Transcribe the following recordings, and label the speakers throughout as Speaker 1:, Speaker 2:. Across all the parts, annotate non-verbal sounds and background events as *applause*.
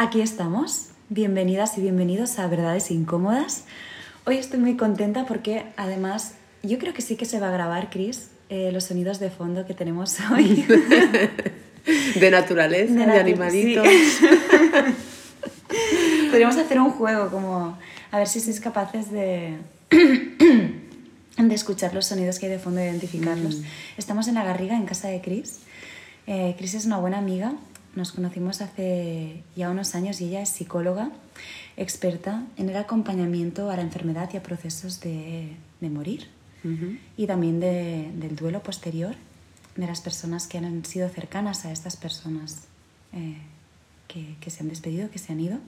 Speaker 1: Aquí estamos. Bienvenidas y bienvenidos a Verdades Incómodas. Hoy estoy muy contenta porque además yo creo que sí que se va a grabar, Chris, eh, los sonidos de fondo que tenemos *laughs* hoy. *laughs*
Speaker 2: de naturaleza, de, animaditos. *laughs*
Speaker 1: Podríamos hacer un juego como a ver si sois capaces de, *clears throat* de escuchar los sonidos que hay de fondo e identificarlos. Mm. Estamos en la Garriga, en casa de Chris. Eh, Chris es una buena amiga nos conocimos hace ya unos años y ella es psicóloga experta en el acompañamiento a la enfermedad y a procesos de, morir y también del duelo posterior de las personas que han sido cercanas a estas personas eh, que, que, se han despedido, que se han ido.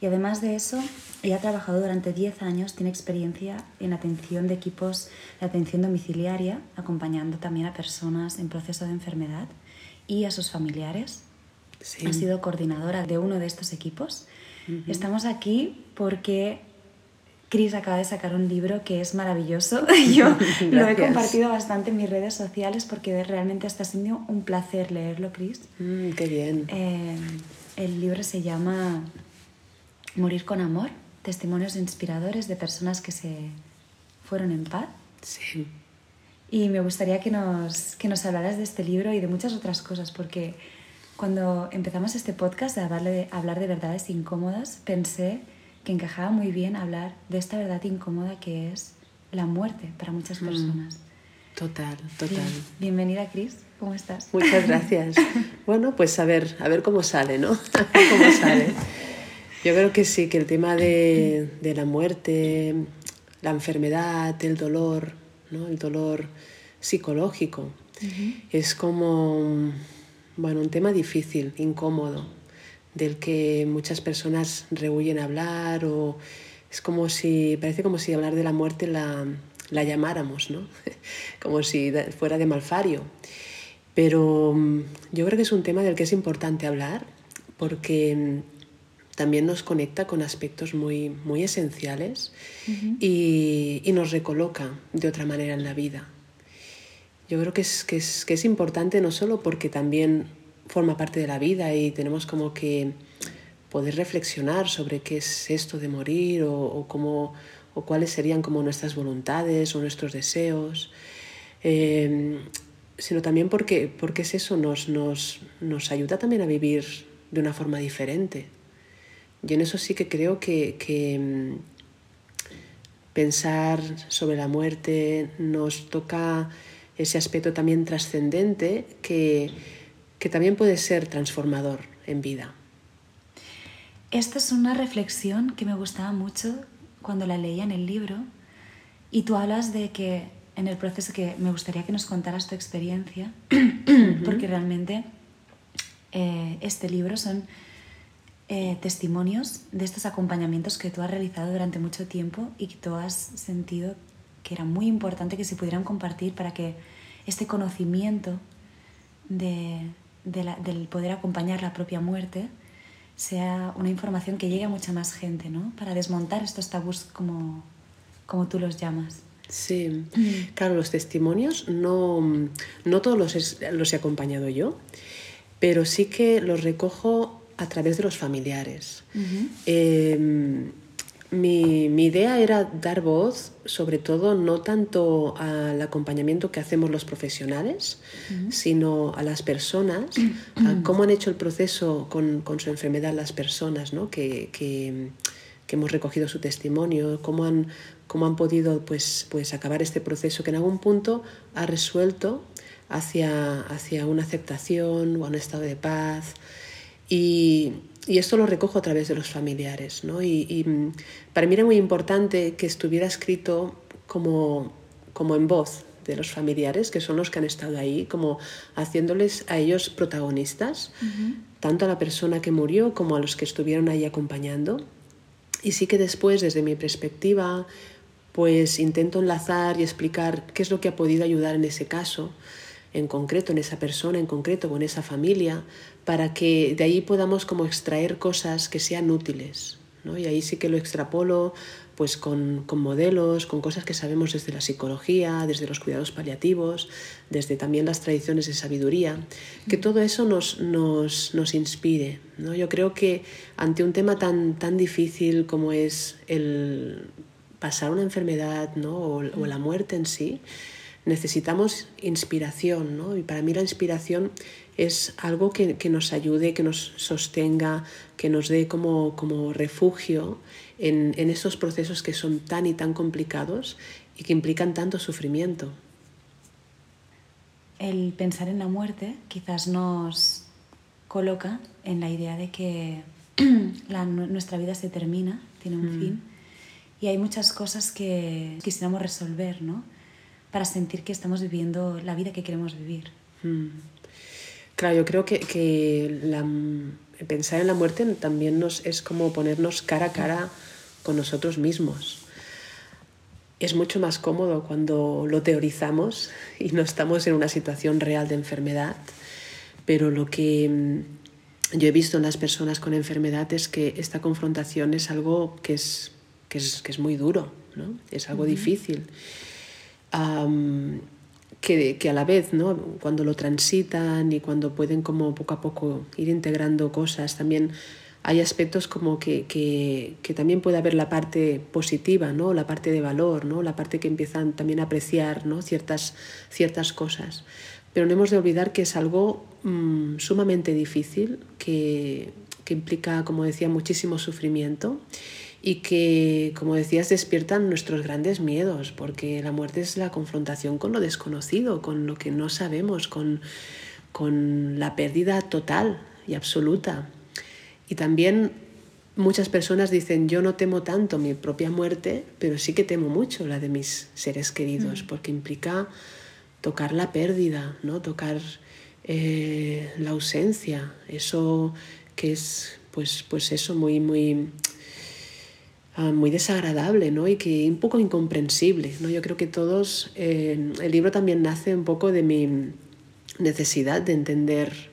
Speaker 1: Y además de eso, ella ha trabajado durante 10 años, tiene experiencia en atención de equipos de atención domiciliaria, acompañando también a personas en proceso de enfermedad y a sus familiares ha sido coordinadora de uno de estos equipos. Estamos aquí porque Cris acaba de sacar un libro que es maravilloso. *laughs* Yo lo he compartido bastante en mis redes sociales porque realmente está siendo un placer leerlo, Cris.
Speaker 2: Mm, qué bien.
Speaker 1: Eh, el libro se llama Morir con amor, testimonios inspiradores de personas que se fueron en paz.
Speaker 2: Sí.
Speaker 1: Y me gustaría que nos, que nos hablaras de este libro y de muchas otras cosas porque cuando empezamos este podcast de hablar de, verdades incómodas, pensé que encajaba muy bien hablar de esta verdad incómoda que es la muerte para muchas mm. personas.
Speaker 2: Total, total.
Speaker 1: bienvenida, Cris. ¿Cómo estás?
Speaker 2: Muchas gracias. *laughs* bueno, pues a ver, a ver cómo sale, ¿no? *laughs* cómo sale. Yo creo que sí, que el tema de, la muerte, la enfermedad, el dolor, ¿no? el dolor psicológico, es como bueno, un tema difícil, incómodo, del que muchas personas rehuyen hablar o es como si, parece como si hablar de la muerte la, la llamáramos, ¿no? *laughs* como si fuera de malfario. Pero mm, yo creo que es un tema del que es importante hablar porque mm, también nos conecta con aspectos muy, muy esenciales y, y, nos recoloca de otra manera en la vida. Yo creo que es, que es, que es importante no solo porque también forma parte de la vida y tenemos como que poder reflexionar sobre qué es esto de morir o, cómo, o cuáles serían como nuestras voluntades o nuestros deseos, eh, sino también porque, porque es eso, nos, nos, nos ayuda también a vivir de una forma diferente. Yo en eso sí que creo que, que mm, pensar sobre la muerte nos toca ese aspecto también trascendente que, que también puede ser transformador en vida.
Speaker 1: Esta es una reflexión que me gustaba mucho cuando la leía en el libro y tú hablas de que en el proceso que me gustaría que nos contaras tu experiencia, porque realmente eh, este libro son eh, testimonios de estos acompañamientos que tú has realizado durante mucho tiempo y que tú has sentido que era muy importante que se pudieran compartir para que este conocimiento de, del poder acompañar la propia muerte sea una información que llegue a mucha más gente, ¿no? Para desmontar estos tabús como, como tú los llamas.
Speaker 2: Sí, mm. claro, los testimonios no, no todos los, los he acompañado yo, pero sí que los recojo a través de los familiares. Mi, mi, idea era dar voz, sobre todo, no tanto al acompañamiento que hacemos los profesionales, sino a las personas, *clears throat* a cómo han hecho el proceso con, con su enfermedad las personas ¿no? que, que, que, hemos recogido su testimonio, cómo han, cómo han podido pues, pues acabar este proceso que en algún punto ha resuelto hacia, hacia una aceptación o a un estado de paz. Y, y esto lo recojo a través de los familiares. ¿no? Y, mm, para mí era muy importante que estuviera escrito como, como en voz de los familiares, que son los que han estado ahí, como haciéndoles a ellos protagonistas, tanto a la persona que murió como a los que estuvieron ahí acompañando. Y sí que después, desde mi perspectiva, pues intento enlazar y explicar qué es lo que ha podido ayudar en ese caso, en concreto, en esa persona en concreto en esa familia, para que de ahí podamos como extraer cosas que sean útiles. ¿no? Y ahí sí que lo extrapolo pues con, con, modelos, con cosas que sabemos desde la psicología, desde los cuidados paliativos, desde también las tradiciones de sabiduría, que todo eso nos, nos, nos inspire. ¿no? Yo creo que ante un tema tan, tan difícil como es el pasar una enfermedad ¿no? o la muerte en sí, necesitamos inspiración, ¿no? Y para mí la inspiración es algo que, que, nos ayude, que nos sostenga, que nos dé como, como refugio en, en esos procesos que son tan y tan complicados y que implican tanto sufrimiento.
Speaker 1: El pensar en la muerte quizás nos coloca en la idea de que *clears throat* la, nuestra vida se termina, tiene un mm. fin, y hay muchas cosas que quisiéramos resolver, ¿no? Para sentir que estamos viviendo la vida que queremos vivir.
Speaker 2: Mm. Claro, yo creo que, que la, pensar en la muerte también nos, es como ponernos cara a cara con nosotros mismos. Es mucho más cómodo cuando lo teorizamos *laughs* y no estamos en una situación real de enfermedad, pero lo que mm, yo he visto en las personas con enfermedad es que esta confrontación es algo que es, que es, que es muy duro, ¿no? es algo difícil que, que, a la vez, ¿no? cuando lo transitan y cuando pueden como poco a poco ir integrando cosas, también hay aspectos como que, que, que, también puede haber la parte positiva, ¿no? la parte de valor, ¿no? la parte que empiezan también a apreciar ¿no? ciertas, ciertas cosas. Pero no hemos de olvidar que es algo mmm, sumamente difícil, que, que implica, como decía, muchísimo sufrimiento y que, como decías, despiertan nuestros grandes miedos, porque la muerte es la confrontación con lo desconocido, con lo que no sabemos, con, con la pérdida total y absoluta. Y también muchas personas dicen, yo no temo tanto mi propia muerte, pero sí que temo mucho la de mis seres queridos, mm. porque implica tocar la pérdida, ¿no? tocar eh, la ausencia, eso que es pues, pues eso muy, muy Ah, muy desagradable ¿no? y que un poco incomprensible. ¿no? Yo creo que todos, eh, el libro también nace un poco de mi necesidad de entender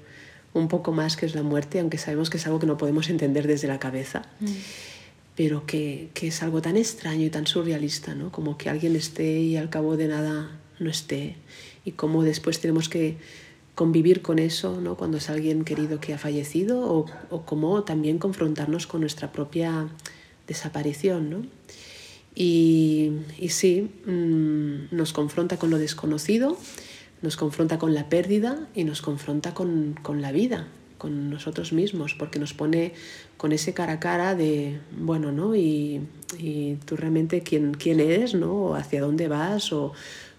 Speaker 2: un poco más qué es la muerte, aunque sabemos que es algo que no podemos entender desde la cabeza, mm. pero que, que, es algo tan extraño y tan surrealista, ¿no? como que alguien esté y al cabo de nada no esté, y cómo después tenemos que convivir con eso ¿no? cuando es alguien querido que ha fallecido, o, o cómo también confrontarnos con nuestra propia desaparición, ¿no? Y, y sí, mm, nos confronta con lo desconocido, nos confronta con la pérdida y nos confronta con, con, la vida, con nosotros mismos, porque nos pone con ese cara a cara de, bueno, ¿no? Y, y tú realmente quién, quién eres, ¿no? O hacia dónde vas, o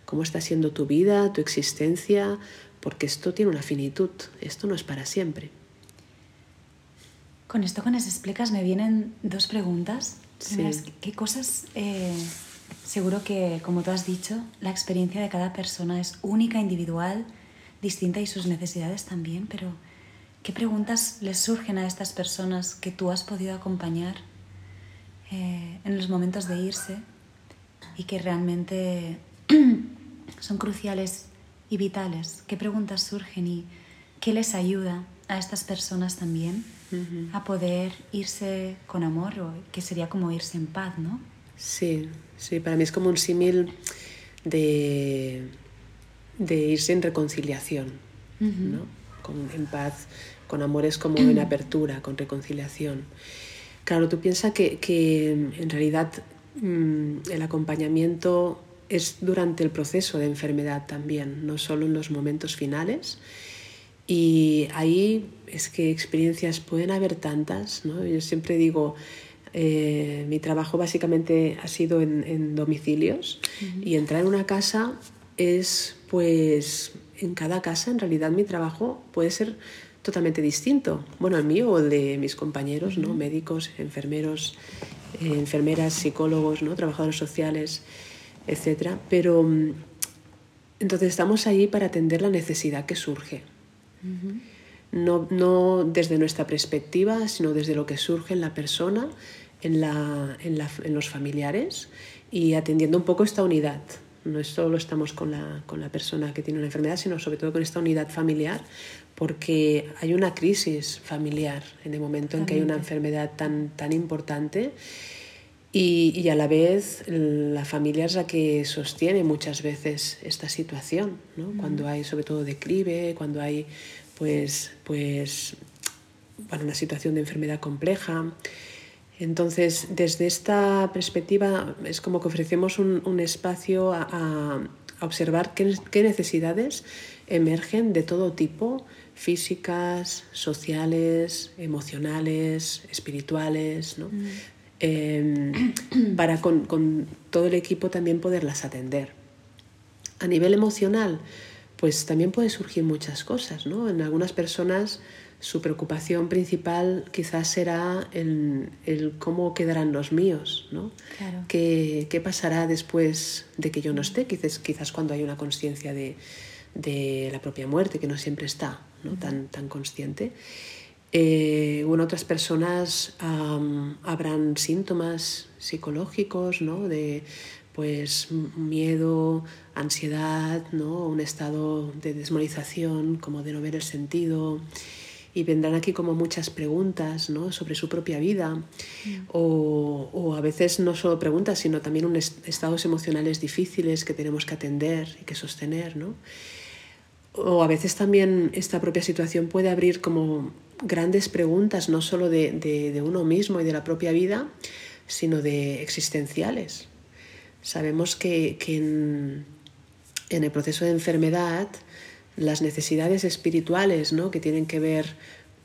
Speaker 2: cómo está siendo tu vida, tu existencia, porque esto tiene una finitud, esto no es para siempre.
Speaker 1: Con esto que nos explicas me vienen dos preguntas. Sí. ¿Qué cosas, eh, seguro que, como tú has dicho, la experiencia de cada persona es única, individual, distinta y sus necesidades también, pero ¿qué preguntas les surgen a estas personas que tú has podido acompañar eh, en los momentos de irse y que realmente *clears throat* son cruciales y vitales? ¿Qué preguntas surgen y qué les ayuda a estas personas también? A poder irse con amor, o que sería como irse en paz, ¿no?
Speaker 2: Sí, sí, para mí es como un símil de, de irse en reconciliación, ¿no? Con, en paz, con amor es como en *clears throat* apertura, con reconciliación. Claro, tú piensas que, que en realidad mm, el acompañamiento es durante el proceso de enfermedad también, no solo en los momentos finales. Y ahí es que experiencias pueden haber tantas, ¿no? Yo siempre digo, eh, mi trabajo básicamente ha sido en, en domicilios y entrar en una casa es, pues, en cada casa en realidad mi trabajo puede ser totalmente distinto. Bueno, el mío o el de mis compañeros, ¿no? Médicos, enfermeros, eh, enfermeras, psicólogos, ¿no? Trabajadores sociales, etc. Pero mm, entonces estamos ahí para atender la necesidad que surge no, no, desde nuestra perspectiva, sino desde lo que surge en la persona, en, la, en, la, en los familiares y atendiendo un poco esta unidad. No solo estamos con la, con la persona que tiene una enfermedad, sino sobre todo con esta unidad familiar, porque hay una crisis familiar en el momento en que hay una enfermedad tan, tan importante Y, a la vez la familia es la que sostiene muchas veces esta situación, ¿no? cuando hay sobre todo declive, cuando hay pues, pues, bueno, una situación de enfermedad compleja. Entonces, desde esta perspectiva es como que ofrecemos un, espacio a, observar qué, necesidades emergen de todo tipo, físicas, sociales, emocionales, espirituales, ¿no? Em, *clears throat* para con, todo el equipo también poderlas atender. A nivel emocional, pues también puede surgir muchas cosas, ¿no? En algunas personas su preocupación principal quizás será el, cómo quedarán los míos, ¿no? ¿Qué, pasará después de que yo no esté? Quizás, quizás cuando hay una conciencia de, la propia muerte, que no siempre está ¿no? tan, tan consciente. Eh, en otras personas habrán síntomas psicológicos, ¿no? De pues miedo, ansiedad, ¿no? Un estado de desmoralización, como de no ver el sentido. Y vendrán aquí como muchas preguntas ¿no? sobre su propia vida mm. o, o, a veces no solo preguntas, sino también unos estados emocionales difíciles que tenemos que atender y que sostener. ¿no? O a veces también esta propia situación puede abrir como grandes preguntas, no solo de, uno mismo y de la propia vida, sino de existenciales. Sabemos que, en, el proceso de enfermedad las necesidades espirituales ¿no? que tienen que ver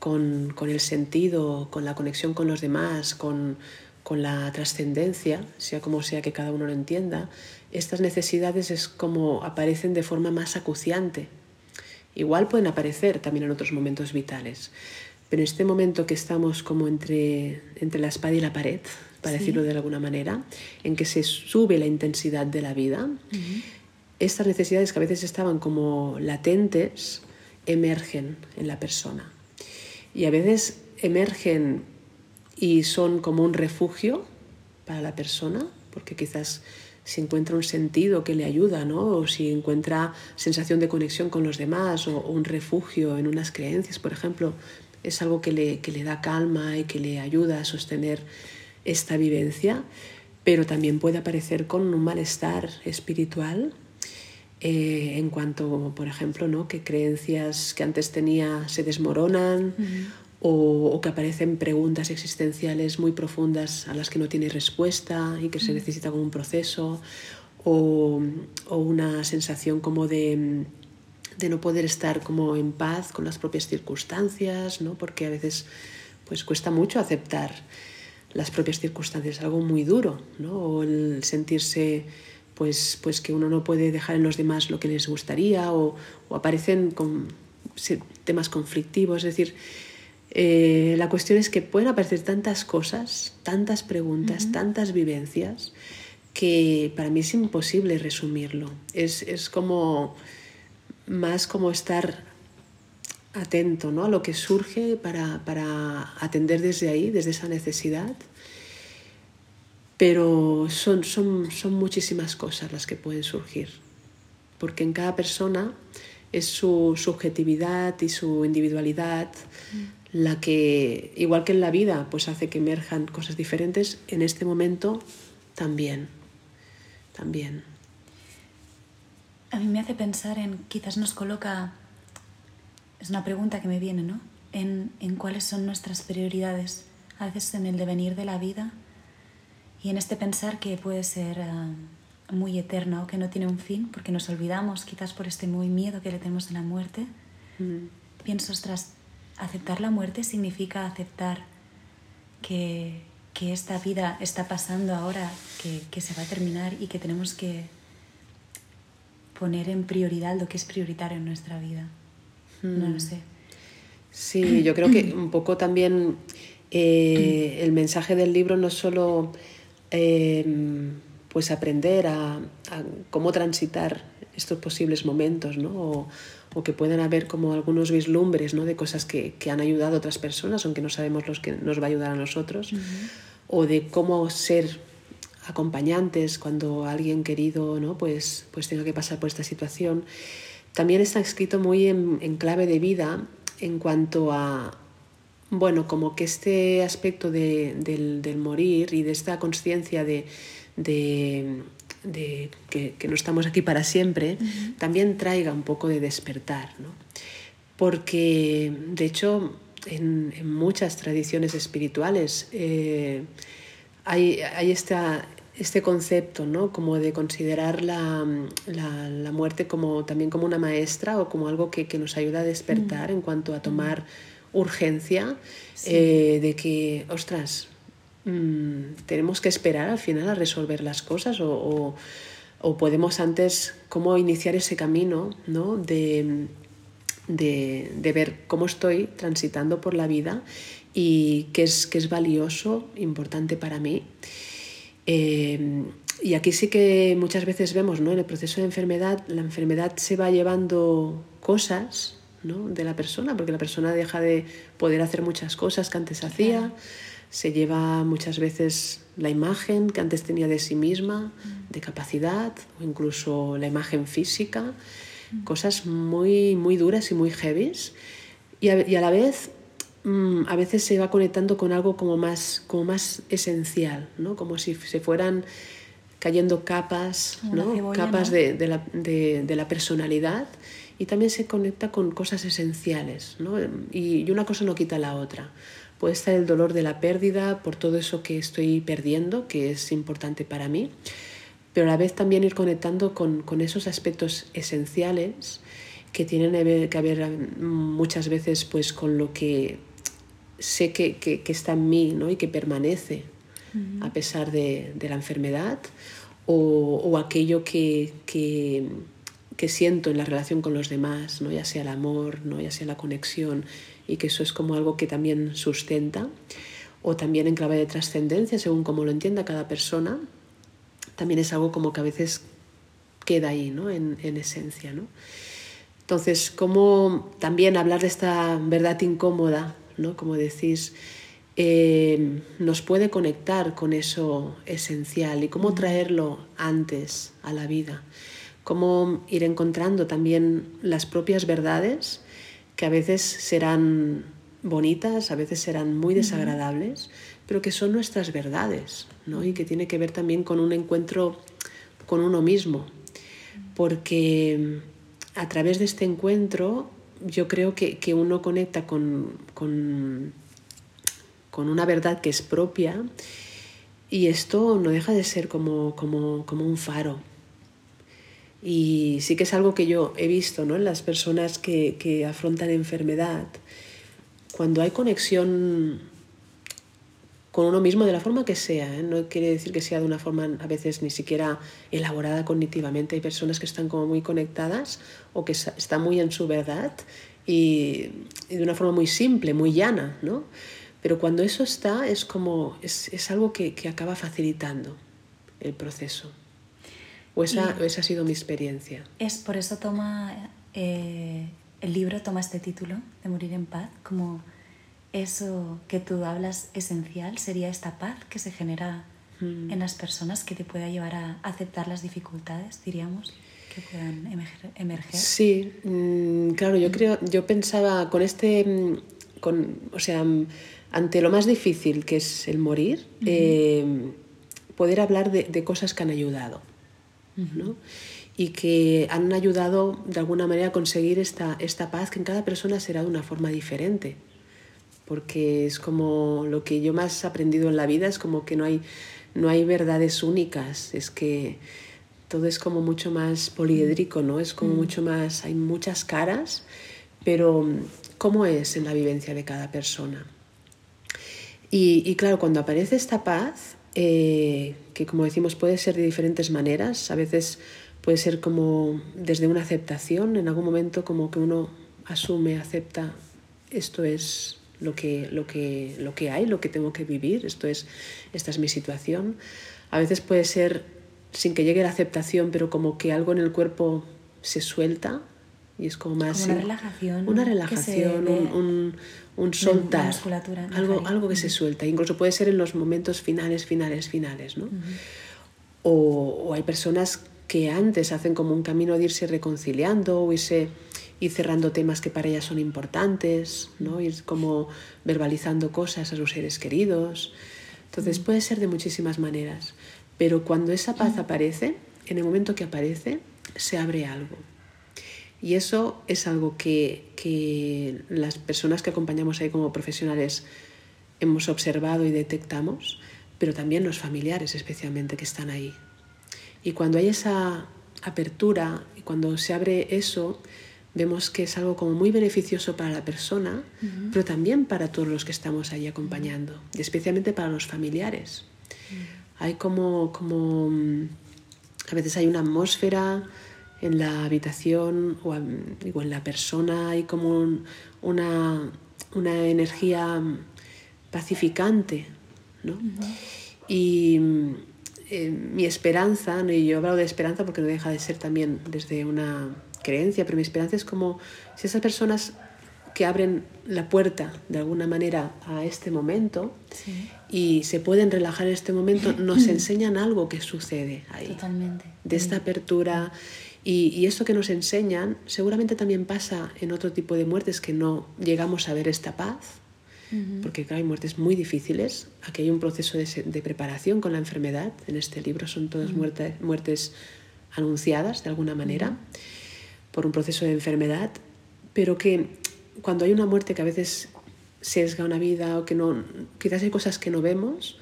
Speaker 2: con, el sentido, con la conexión con los demás, con, con la trascendencia, sea como sea que cada uno lo entienda, estas necesidades es como aparecen de forma más acuciante Igual pueden aparecer también en otros momentos vitales, pero en este momento que estamos como entre, entre la espada y la pared, para decirlo de alguna manera, en que se sube la intensidad de la vida, estas necesidades que a veces estaban como latentes emergen en la persona. Y a veces emergen y son como un refugio para la persona, porque quizás si encuentra un sentido que le ayuda, ¿no? o si encuentra sensación de conexión con los demás o, un refugio en unas creencias, por ejemplo, es algo que le, que le da calma y que le ayuda a sostener esta vivencia, pero también puede aparecer con un malestar espiritual eh, en cuanto, por ejemplo, ¿no? que creencias que antes tenía se desmoronan o, que aparecen preguntas existenciales muy profundas a las que no tiene respuesta y que se mm. necesita como un proceso, o, una sensación como de, no poder estar como en paz con las propias circunstancias, ¿no? porque a veces pues cuesta mucho aceptar las propias circunstancias, algo muy duro, ¿no? o el sentirse pues, pues que uno no puede dejar en los demás lo que les gustaría, o, o aparecen con temas conflictivos, es decir, eh, la cuestión es que pueden aparecer tantas cosas, tantas preguntas, tantas vivencias, que para mí es imposible resumirlo. Es, es, como más como estar atento ¿no? a lo que surge para, para, atender desde ahí, desde esa necesidad. Pero son, son, son muchísimas cosas las que pueden surgir, porque en cada persona es su subjetividad y su individualidad la que, igual que en la vida, pues hace que emerjan cosas diferentes, en este momento también, también.
Speaker 1: A mí me hace pensar en, quizás nos coloca, es una pregunta que me viene, ¿no? En, en cuáles son nuestras prioridades, a veces en el devenir de la vida y en este pensar que puede ser eh, muy eterno, que no tiene un fin, porque nos olvidamos quizás por este muy miedo que le tenemos en la muerte. Mm. Pienso, ostras, aceptar la muerte significa aceptar que, que esta vida está pasando ahora, que, que, se va a terminar y que tenemos que poner en prioridad lo que es prioritario en nuestra vida. No lo hmm. sé.
Speaker 2: Sí, yo creo que un poco también eh, el mensaje del libro no es solo eh, pues aprender a, a, cómo transitar estos posibles momentos, ¿no? O, o que puedan haber como algunos vislumbres ¿no? de cosas que, que, han ayudado a otras personas, aunque no sabemos los que nos va a ayudar a nosotros, o de cómo ser acompañantes cuando alguien querido ¿no? pues, pues tenga que pasar por esta situación. También está escrito muy en, en clave de vida en cuanto a, bueno, como que este aspecto de, del, del, morir y de esta conciencia de, de, de que, que, no estamos aquí para siempre, también traiga un poco de despertar, ¿no? Porque, de hecho, en, en muchas tradiciones espirituales eh, hay, hay esta, este concepto, ¿no? Como de considerar la, la, la, muerte como, también como una maestra o como algo que, que nos ayuda a despertar en cuanto a tomar urgencia sí. eh, de que, ostras, mmm, tenemos que esperar al final a resolver las cosas o, o, o podemos antes cómo iniciar ese camino, ¿no? De, de, de, ver cómo estoy transitando por la vida y qué es, qué es valioso, importante para mí. Eh, y aquí sí que muchas veces vemos, ¿no? En el proceso de enfermedad, la enfermedad se va llevando cosas ¿no? de la persona, porque la persona deja de poder hacer muchas cosas que antes hacía. Se lleva muchas veces la imagen que antes tenía de sí misma, mm. de capacidad, o incluso la imagen física, mm. cosas muy, muy duras y muy heavies, y a, y a la vez mmm, a veces se va conectando con algo como más, como más esencial, ¿no? como si se fueran cayendo capas, ¿no? Cebolla, capas ¿no? De, de, la, de, de, la, personalidad y también se conecta con cosas esenciales ¿no? y, y una cosa no quita la otra. Puede estar el dolor de la pérdida por todo eso que estoy perdiendo, que es importante para mí, pero a la vez también ir conectando con, con esos aspectos esenciales que tienen que ver muchas veces pues con lo que sé que, que, que está en mí ¿no? y que permanece uh -huh. a pesar de, de la enfermedad o, o aquello que, que, que, siento en la relación con los demás, ¿no? ya sea el amor, ¿no? ya sea la conexión y que eso es como algo que también sustenta o también en clave de trascendencia según como lo entienda cada persona también es algo como que a veces queda ahí ¿no? en, en esencia ¿no? entonces cómo también hablar de esta verdad incómoda ¿no? Como decís, eh, nos puede conectar con eso esencial y cómo traerlo antes a la vida, cómo ir encontrando también las propias verdades que a veces serán bonitas, a veces serán muy desagradables, pero que son nuestras verdades, ¿no? Y que tiene que ver también con un encuentro con uno mismo, porque a través de este encuentro yo creo que, que uno conecta con, con, con, una verdad que es propia y esto no deja de ser como, como, como un faro. Y sí que es algo que yo he visto ¿no? en las personas que, que afrontan enfermedad. Cuando hay conexión con uno mismo de la forma que sea. ¿eh? No quiere decir que sea de una forma a veces ni siquiera elaborada cognitivamente. Hay personas que están como muy conectadas o que están muy en su verdad y, y de una forma muy simple, muy llana, ¿no? Pero cuando eso está es como, es, es algo que, que, acaba facilitando el proceso. O esa, esa ha sido mi experiencia.
Speaker 1: Es por eso toma, eh, el libro toma este título, de Morir en Paz, como eso que tú hablas esencial sería esta paz que se genera mm. en las personas que te pueda llevar a aceptar las dificultades, diríamos, que puedan emerger.
Speaker 2: Sí, mmm, claro, yo creo, yo pensaba con este, mm, con, o sea, mm, ante lo más difícil que es el morir, eh, poder hablar de, de, cosas que han ayudado, uh -huh. ¿no? y que han ayudado de alguna manera a conseguir esta, esta paz que en cada persona será de una forma diferente porque es como lo que yo más he aprendido en la vida, es como que no hay, no hay verdades únicas, es que todo es como mucho más poliédrico, ¿no? Es como mm. mucho más, hay muchas caras, pero ¿cómo es en la vivencia de cada persona? Y, y claro, cuando aparece esta paz, eh, que como decimos puede ser de diferentes maneras, a veces puede ser como desde una aceptación, en algún momento como que uno asume, acepta, esto es lo que, lo que, lo que hay, lo que tengo que vivir, esto es, esta es mi situación. A veces puede ser sin que llegue la aceptación, pero como que algo en el cuerpo se suelta y es como más...
Speaker 1: Como una relajación.
Speaker 2: Una relajación, un, un, un, soltar. Algo, algo que uh se suelta. Incluso puede ser en los momentos finales, finales, finales. ¿no? Uh -huh. o, o hay personas que antes hacen como un camino de irse reconciliando o irse ir cerrando temas que para ella son importantes, ¿no? ir como verbalizando cosas a sus seres queridos. Entonces puede ser de muchísimas maneras, pero cuando esa paz aparece, en el momento que aparece, se abre algo. Y eso es algo que, que las personas que acompañamos ahí como profesionales hemos observado y detectamos, pero también los familiares especialmente que están ahí. Y cuando hay esa apertura y cuando se abre eso, vemos que es algo como muy beneficioso para la persona, pero también para todos los que estamos ahí acompañando, y especialmente para los familiares. Hay como, como, mm, a veces hay una atmósfera en la habitación o, en la persona, hay como una, una energía pacificante, ¿no? Y eh, mi esperanza, y yo hablo de esperanza porque no deja de ser también desde una creencia, pero mi esperanza es como si esas personas que abren la puerta de alguna manera a este momento y se pueden relajar en este momento, nos *clears throat* enseñan algo que sucede ahí.
Speaker 1: Totalmente.
Speaker 2: De esta apertura. Y, y, esto que nos enseñan seguramente también pasa en otro tipo de muertes que no llegamos a ver esta paz porque hay muertes muy difíciles. Aquí hay un proceso de, preparación con la enfermedad. En este libro son todas muertes, anunciadas de alguna manera por un proceso de enfermedad, pero que cuando hay una muerte que a veces sesga una vida o que no, quizás hay cosas que no vemos,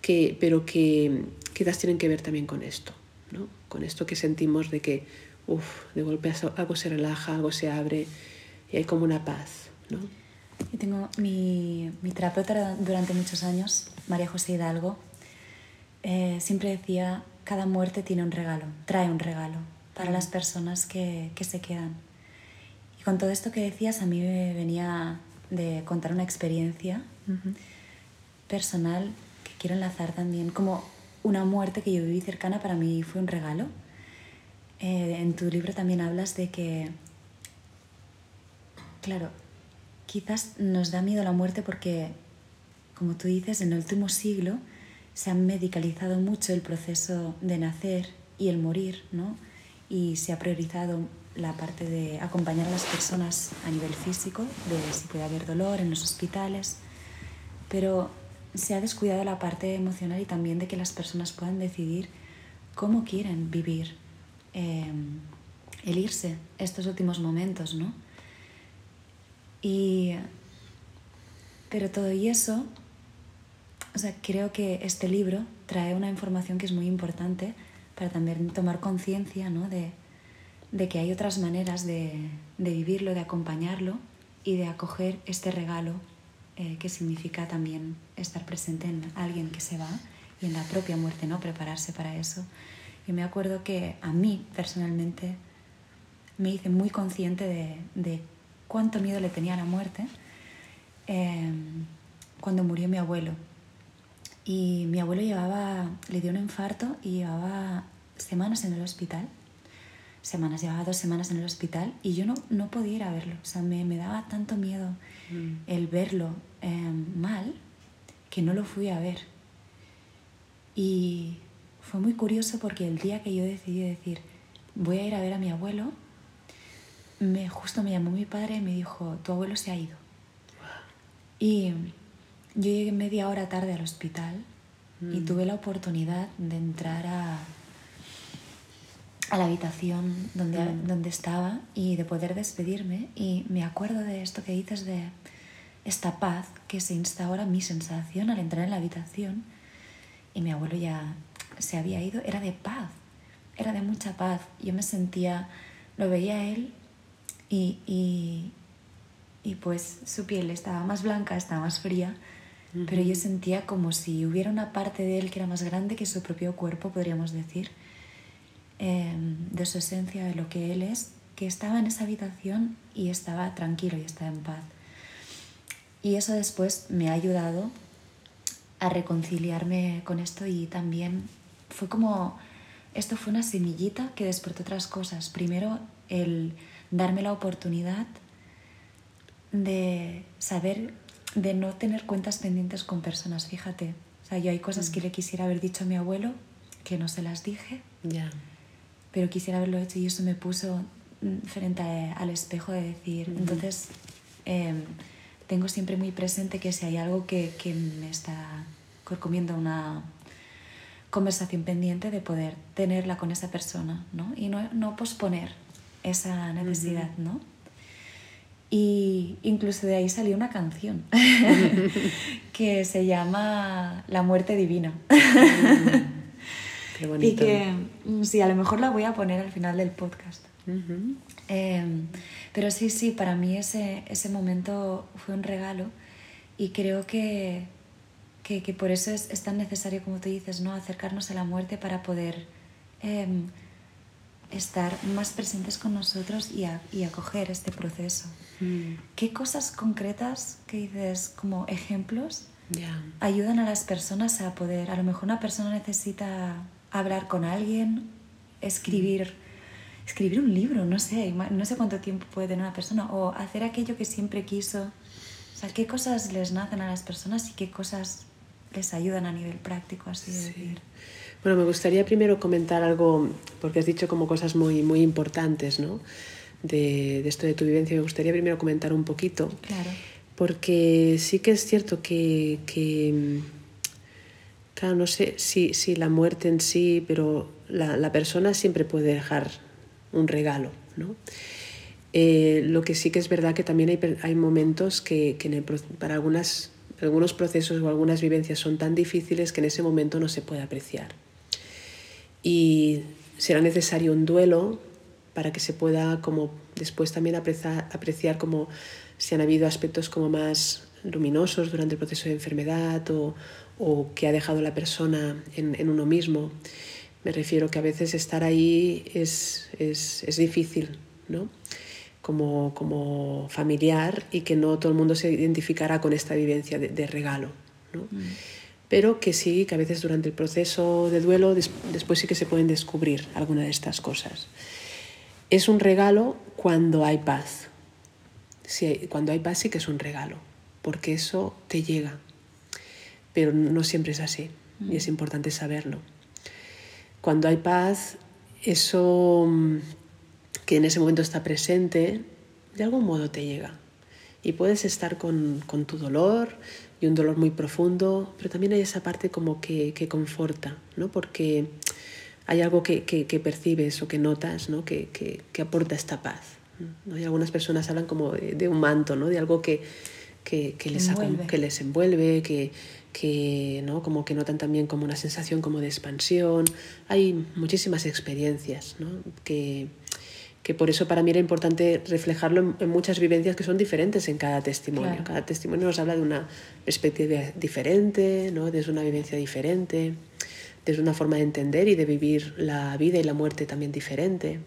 Speaker 2: que, pero que quizás tienen que ver también con esto, ¿no? Con esto que sentimos de que, uff, de golpe algo se relaja, algo se abre y hay como una paz. ¿no?
Speaker 1: Yo tengo mi, mi, terapeuta durante muchos años, María José Hidalgo, eh, siempre decía, cada muerte tiene un regalo, trae un regalo para las personas que, que, se quedan. Y con todo esto que decías, a mí me venía de contar una experiencia personal que quiero enlazar también, como una muerte que yo viví cercana para mí fue un regalo. Eh, en tu libro también hablas de que, claro, quizás nos da miedo la muerte porque, como tú dices, en el último siglo se ha medicalizado mucho el proceso de nacer y el morir, ¿no? Y se ha priorizado la parte de acompañar a las personas a nivel físico, de si puede haber dolor en los hospitales, pero se ha descuidado la parte emocional y también de que las personas puedan decidir cómo quieren vivir eh, el irse estos últimos momentos, ¿no? Y, pero todo y eso, o sea, creo que este libro trae una información que es muy importante para también tomar conciencia ¿no? de, de, que hay otras maneras de, de, vivirlo, de acompañarlo y de acoger este regalo eh, que significa también estar presente en alguien que se va y en la propia muerte, ¿no? Prepararse para eso. Y me acuerdo que a mí personalmente me hice muy consciente de, de cuánto miedo le tenía a la muerte em, cuando murió mi abuelo. Y mi abuelo llevaba, le dio un infarto y llevaba semanas en el hospital. Semanas, llevaba dos semanas en el hospital y yo no, no podía ir a verlo. O sea, me, me daba tanto miedo mm. el verlo em, mal que no lo fui a ver. Y fue muy curioso porque el día que yo decidí decir, voy a ir a ver a mi abuelo, me, justo me llamó mi padre y me dijo, tu abuelo se ha ido. Y yo llegué media hora tarde al hospital y mm. tuve la oportunidad de entrar a, a la habitación donde, mm. donde estaba y de poder despedirme. Y me acuerdo de esto que dices de esta paz que se instaura mi sensación al entrar en la habitación y mi abuelo ya se había ido, era de paz, era de mucha paz. Yo me sentía, lo veía a él y, y, pues su piel estaba más blanca, estaba más fría, pero yo sentía como si hubiera una parte de él que era más grande que su propio cuerpo, podríamos decir, em, de su esencia, de lo que él es, que estaba en esa habitación y estaba tranquilo y estaba en paz. Y eso después me ha ayudado a reconciliarme con esto y también fue como, esto fue una semillita que despertó otras cosas. Primero el darme la oportunidad de saber, de no tener cuentas pendientes con personas, fíjate. O sea, yo hay cosas que mm. le quisiera haber dicho a mi abuelo que no se las dije,
Speaker 2: ya
Speaker 1: pero quisiera haberlo hecho y eso me puso mm, frente al espejo de decir, entonces em, tengo siempre muy presente que si hay algo que, que me está comiendo una conversación pendiente de poder tenerla con esa persona, ¿no? Y no, no posponer esa necesidad, ¿no? Y incluso de ahí salió una canción *laughs* que se llama La muerte divina. Qué bonito. Y que, mm, sí, a lo mejor la voy a poner al final del podcast. Em, pero sí, sí, para mí ese, ese momento fue un regalo y creo que, que, que por eso es, es, tan necesario, como tú dices, ¿no? acercarnos a la muerte para poder em, estar más presentes con nosotros y, y acoger este proceso. Mm. ¿Qué cosas concretas que dices como ejemplos ayudan a las personas a poder, a lo mejor una persona necesita hablar con alguien, escribir, escribir un libro, no sé, no sé cuánto tiempo puede tener una persona, o hacer aquello que siempre quiso. O sea, ¿qué cosas les nacen a las personas y qué cosas les ayudan a nivel práctico, así de decir?
Speaker 2: Bueno, me gustaría primero comentar algo, porque has dicho como cosas muy, muy importantes, ¿no? De, de esto de tu vivencia. Me gustaría primero comentar un poquito.
Speaker 1: Claro.
Speaker 2: Porque sí que es cierto que, que no sé si, si, la muerte en sí, pero la, la, persona siempre puede dejar un regalo, ¿no? Eh, lo que sí que es verdad que también hay, hay momentos que, que el, para algunas, algunos procesos o algunas vivencias son tan difíciles que en ese momento no se puede apreciar y será necesario un duelo para que se pueda como después también apreciar, apreciar como si han habido aspectos como más luminosos durante el proceso de enfermedad o, o que ha dejado la persona en, en, uno mismo. Me refiero que a veces estar ahí es, es, es difícil, ¿no? Como, como, familiar y que no todo el mundo se identificará con esta vivencia de, de regalo. ¿no? Mm pero que sí, que a veces durante el proceso de duelo después sí que se pueden descubrir alguna de estas cosas. Es un regalo cuando hay paz. cuando hay paz sí que es un regalo, porque eso te llega, pero no siempre es así y es mm. importante saberlo. Cuando hay paz, eso mm, que en ese momento está presente, de algún modo te llega. Y puedes estar con, con tu dolor, y un dolor muy profundo, pero también hay esa parte como que, que conforta, ¿no? porque hay algo que, que, que percibes o que notas ¿no? que, que, aporta esta paz. ¿no? Y algunas personas hablan como de, un manto, ¿no? de algo que, que, les, envuelve. que les envuelve, que, que ¿no? como que notan también como una sensación como de expansión. Hay muchísimas experiencias ¿no? que, que por eso para mí era importante reflejarlo en, muchas vivencias que son diferentes en cada testimonio. Cada testimonio nos habla de una perspectiva diferente, ¿no? desde una vivencia diferente, desde una forma de entender y de vivir la vida y la muerte también diferente.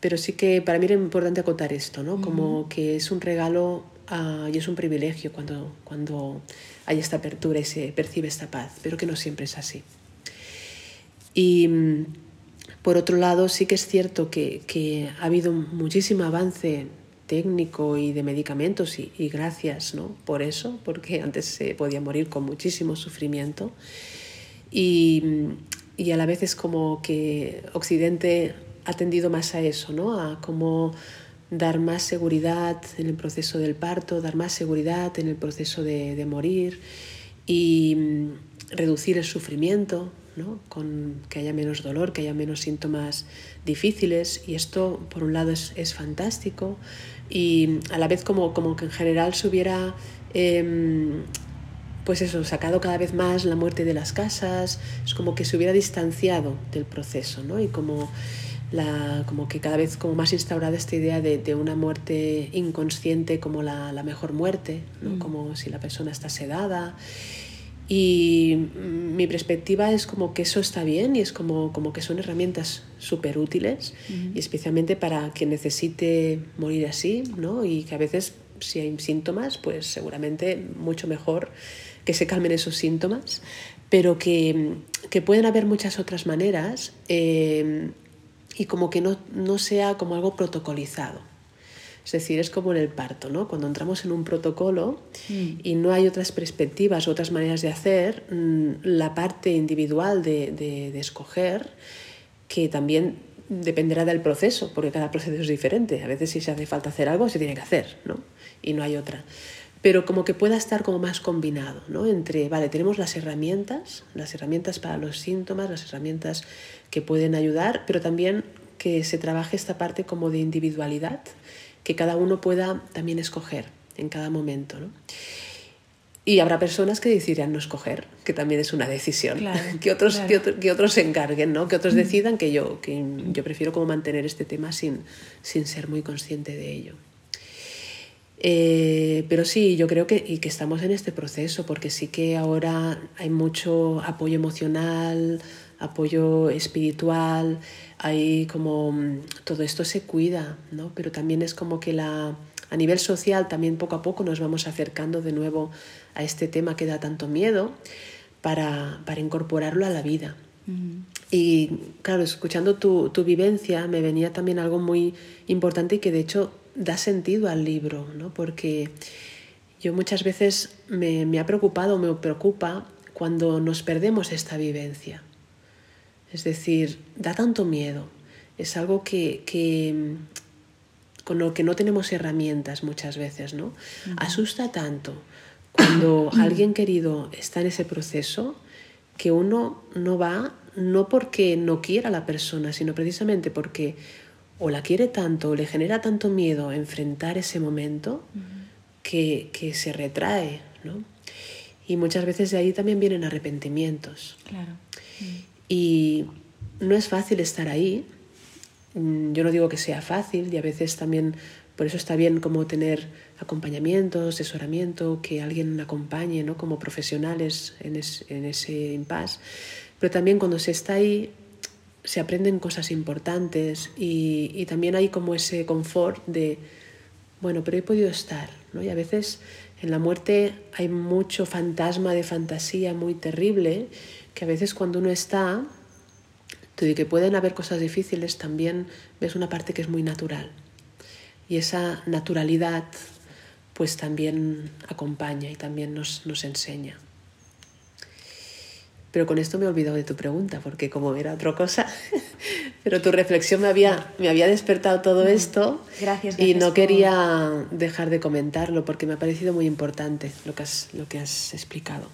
Speaker 2: Pero sí que para mí era importante acotar esto, ¿no? como que es un regalo uh, y es un privilegio cuando, cuando hay esta apertura y se percibe esta paz, pero que no siempre es así. Y mm, por otro lado, sí que es cierto que, ha habido muchísimo avance técnico y de medicamentos y, gracias ¿no? por eso, porque *laughs* antes se podía morir con muchísimo sufrimiento. Y, a la vez es como que Occidente ha tendido más a eso, ¿no? a cómo dar más seguridad en el proceso del parto, dar más seguridad en el proceso de, de morir y reducir el sufrimiento, con que haya menos dolor, que haya menos síntomas difíciles. Y esto por un lado es, es fantástico. Y a la vez como, como que en general se hubiera em, pues eso, sacado cada vez más la muerte de las casas, es como que se hubiera distanciado del proceso ¿no? y como, la, como que cada vez como más instaurada esta idea de, de una muerte inconsciente como la, la mejor muerte, ¿no? Mm. como si la persona está sedada y mi perspectiva es como que eso está bien y es como, como que son herramientas súper útiles, y especialmente para quien necesite morir así, ¿no? Y que a veces, si hay síntomas, pues seguramente mucho mejor que se calmen esos síntomas, pero que, que pueden haber muchas otras maneras eh, y como que no, no sea como algo protocolizado. Es decir, es como en el parto, ¿no? Cuando entramos en un protocolo mm. y no hay otras perspectivas, otras maneras de hacer, mm, la parte individual de, de, escoger, que también dependerá del proceso, porque cada proceso es diferente. A veces si se hace falta hacer algo, se tiene que hacer, ¿no? Y no hay otra. Pero como que pueda estar como más combinado, ¿no? Entre, vale, tenemos las herramientas, las herramientas para los síntomas, las herramientas que pueden ayudar, pero también que se trabaje esta parte como de individualidad, que cada uno pueda también escoger en cada momento, ¿no? Y habrá personas que decidirán no escoger, que también es una decisión. *laughs* que, otros, que, otros se encarguen, ¿no? que otros mm. decidan que yo, que yo prefiero como mantener este tema sin, sin ser muy consciente de ello. Eh, pero sí, yo creo que, y que estamos en este proceso, porque sí que ahora hay mucho apoyo emocional, apoyo espiritual, hay como mm, todo esto se cuida, ¿no? pero también es como que la, a nivel social también poco a poco nos vamos acercando de nuevo a este tema que da tanto miedo para, para incorporarlo a la vida. Y claro, escuchando tu, tu, vivencia me venía también algo muy importante y que de hecho da sentido al libro, ¿no? porque yo muchas veces me, me ha preocupado, me preocupa cuando nos perdemos esta vivencia. Es decir, da tanto miedo. Es algo que, que con lo que no tenemos herramientas muchas veces, ¿no? Asusta tanto cuando *coughs* alguien querido está en ese proceso, que uno no va no porque no quiera a la persona, sino precisamente porque o la quiere tanto o le genera tanto miedo enfrentar ese momento que, que, se retrae, ¿no? Y muchas veces de ahí también vienen arrepentimientos.
Speaker 1: Claro.
Speaker 2: Y no es fácil estar ahí. Mm, yo no digo que sea fácil y a veces también por eso está bien como tener acompañamiento, asesoramiento, que alguien acompañe ¿no? como profesionales en, ese impasse. Pero también cuando se está ahí se aprenden cosas importantes y, también hay como ese confort de, bueno, pero he podido estar. ¿no? Y a veces en la muerte hay mucho fantasma de fantasía muy terrible que a veces cuando uno está, que pueden haber cosas difíciles, también ves una parte que es muy natural. Y esa naturalidad pues también acompaña y también nos, nos enseña. Pero con esto me he olvidado de tu pregunta, porque como era otra cosa, *laughs* pero tu reflexión me había, me había despertado todo esto
Speaker 1: gracias,
Speaker 2: y no quería dejar de comentarlo porque me ha parecido muy importante lo que has, lo que has explicado.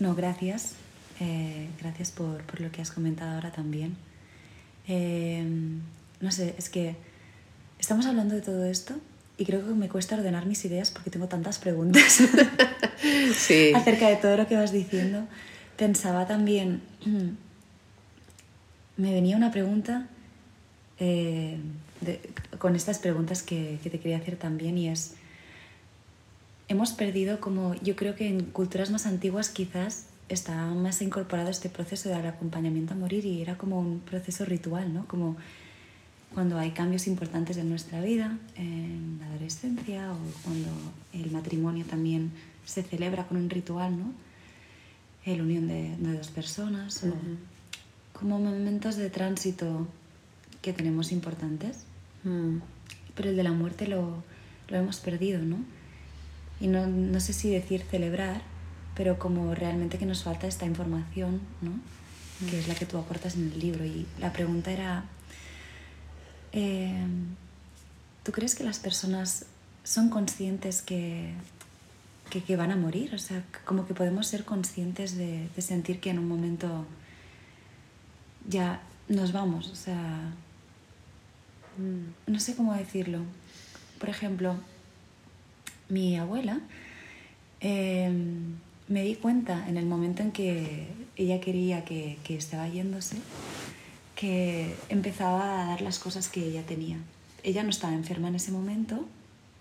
Speaker 1: No, gracias. Eh, gracias por, por, lo que has comentado ahora también. Eh, no sé, es que Estamos hablando de todo esto y creo que me cuesta ordenar mis ideas porque tengo tantas preguntas *laughs* *laughs* acerca de todo lo que vas diciendo. Pensaba también, *clears throat* me venía una pregunta eh, con estas preguntas que, que, te quería hacer también y es, hemos perdido como, yo creo que en culturas más antiguas quizás está más incorporado este proceso de acompañamiento a morir y era como un proceso ritual, ¿no? Como cuando hay cambios importantes en nuestra vida, en la adolescencia o cuando el matrimonio también se celebra con un ritual, ¿no? La unión de, dos personas, o como momentos de tránsito que tenemos importantes. Mm. Pero el de la muerte lo, lo hemos perdido, ¿no? Y no, no, sé si decir celebrar, pero como realmente que nos falta esta información, ¿no? Que es la que tú aportas en el libro. Y la pregunta era Em, ¿Tú crees que las personas son conscientes que, que, van a morir? O sea, como que podemos ser conscientes de, sentir que en un momento ya nos vamos. O sea, no sé cómo decirlo. Por ejemplo, mi abuela em, me di cuenta en el momento en que ella quería que, que estaba yéndose que empezaba a dar las cosas que ella tenía. Ella no estaba enferma en ese momento,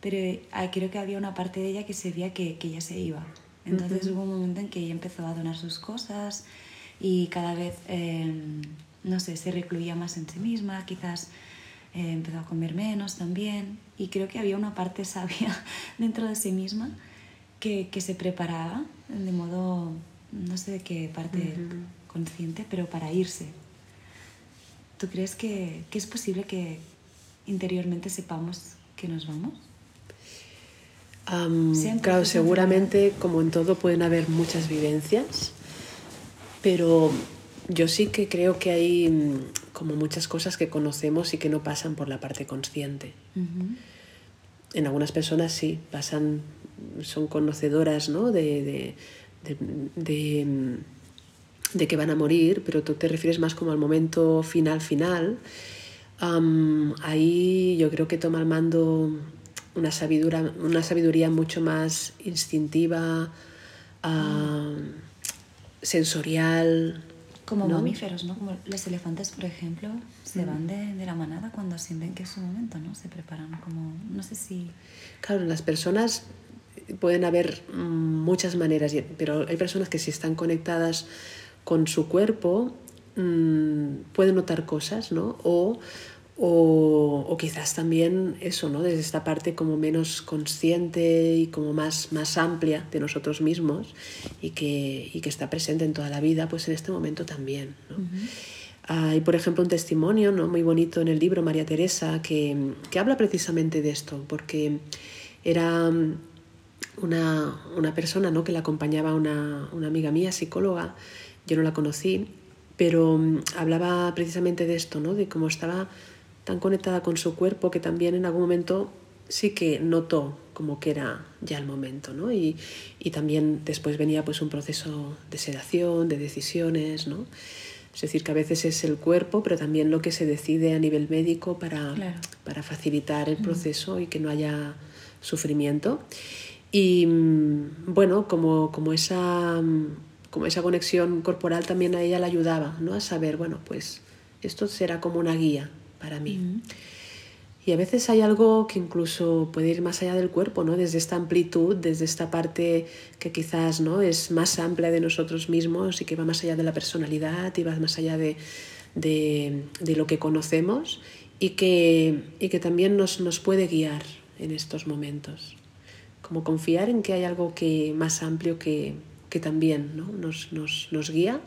Speaker 1: pero ah, creo que había una parte de ella que se veía que, que ella se iba. Entonces hubo un momento en que ella empezó a donar sus cosas y cada vez, em, no sé, se recluía más en sí misma, quizás eh, empezó a comer menos también. Y creo que había una parte sabia *laughs* dentro de sí misma que, que se preparaba de modo, no sé de qué parte consciente, pero para irse, ¿Tú crees que, es posible que interiormente sepamos que nos vamos?
Speaker 2: Claro, seguramente como en todo pueden haber muchas vivencias, pero yo sí que creo que hay mm, como muchas cosas que conocemos y que no pasan por la parte consciente. En algunas personas sí, pasan, son conocedoras ¿no? de, de, mm, de, que van a morir, pero tú te refieres más como al momento final final. ahí yo creo que toma el mando una sabiduría, una sabiduría mucho más instintiva, sensorial,
Speaker 1: como mamíferos, ¿no? Como los elefantes, por ejemplo, se van de, de, la manada cuando sienten que es su momento, ¿no? Se preparan como, no sé si...
Speaker 2: Claro, las personas pueden haber mm, muchas maneras, pero hay personas que si están conectadas con su cuerpo mmm, pueden notar cosas, ¿no? O o, o, quizás también eso, ¿no? Desde esta parte como menos consciente y como más, más amplia de nosotros mismos y que, y que está presente en toda la vida, pues en este momento también, ¿no? Hay, por ejemplo, un testimonio ¿no? muy bonito en el libro María Teresa que, que habla precisamente de esto, porque era una, una persona ¿no? que la acompañaba una, una amiga mía, psicóloga, yo no la conocí, pero hablaba precisamente de esto, ¿no? de cómo estaba tan conectada con su cuerpo que también en algún momento sí que notó como que era ya el momento, ¿no? Y, y también después venía pues un proceso de sedación, de decisiones, ¿no? Es decir, que a veces es el cuerpo, pero también lo que se decide a nivel médico para, para facilitar el proceso y que no haya sufrimiento. Y mm, bueno, como, como, esa, como esa conexión corporal también a ella la ayudaba, ¿no? A saber, bueno, pues esto será como una guía, para mí. Y a veces hay algo que incluso puede ir más allá del cuerpo, ¿no? Desde esta amplitud, desde esta parte que quizás ¿no? es más amplia de nosotros mismos y que va más allá de la personalidad y va más allá de, de, de lo que conocemos y que, y que también nos, nos, puede guiar en estos momentos. Como confiar en que hay algo que, más amplio que, que también ¿no? nos, nos, nos guía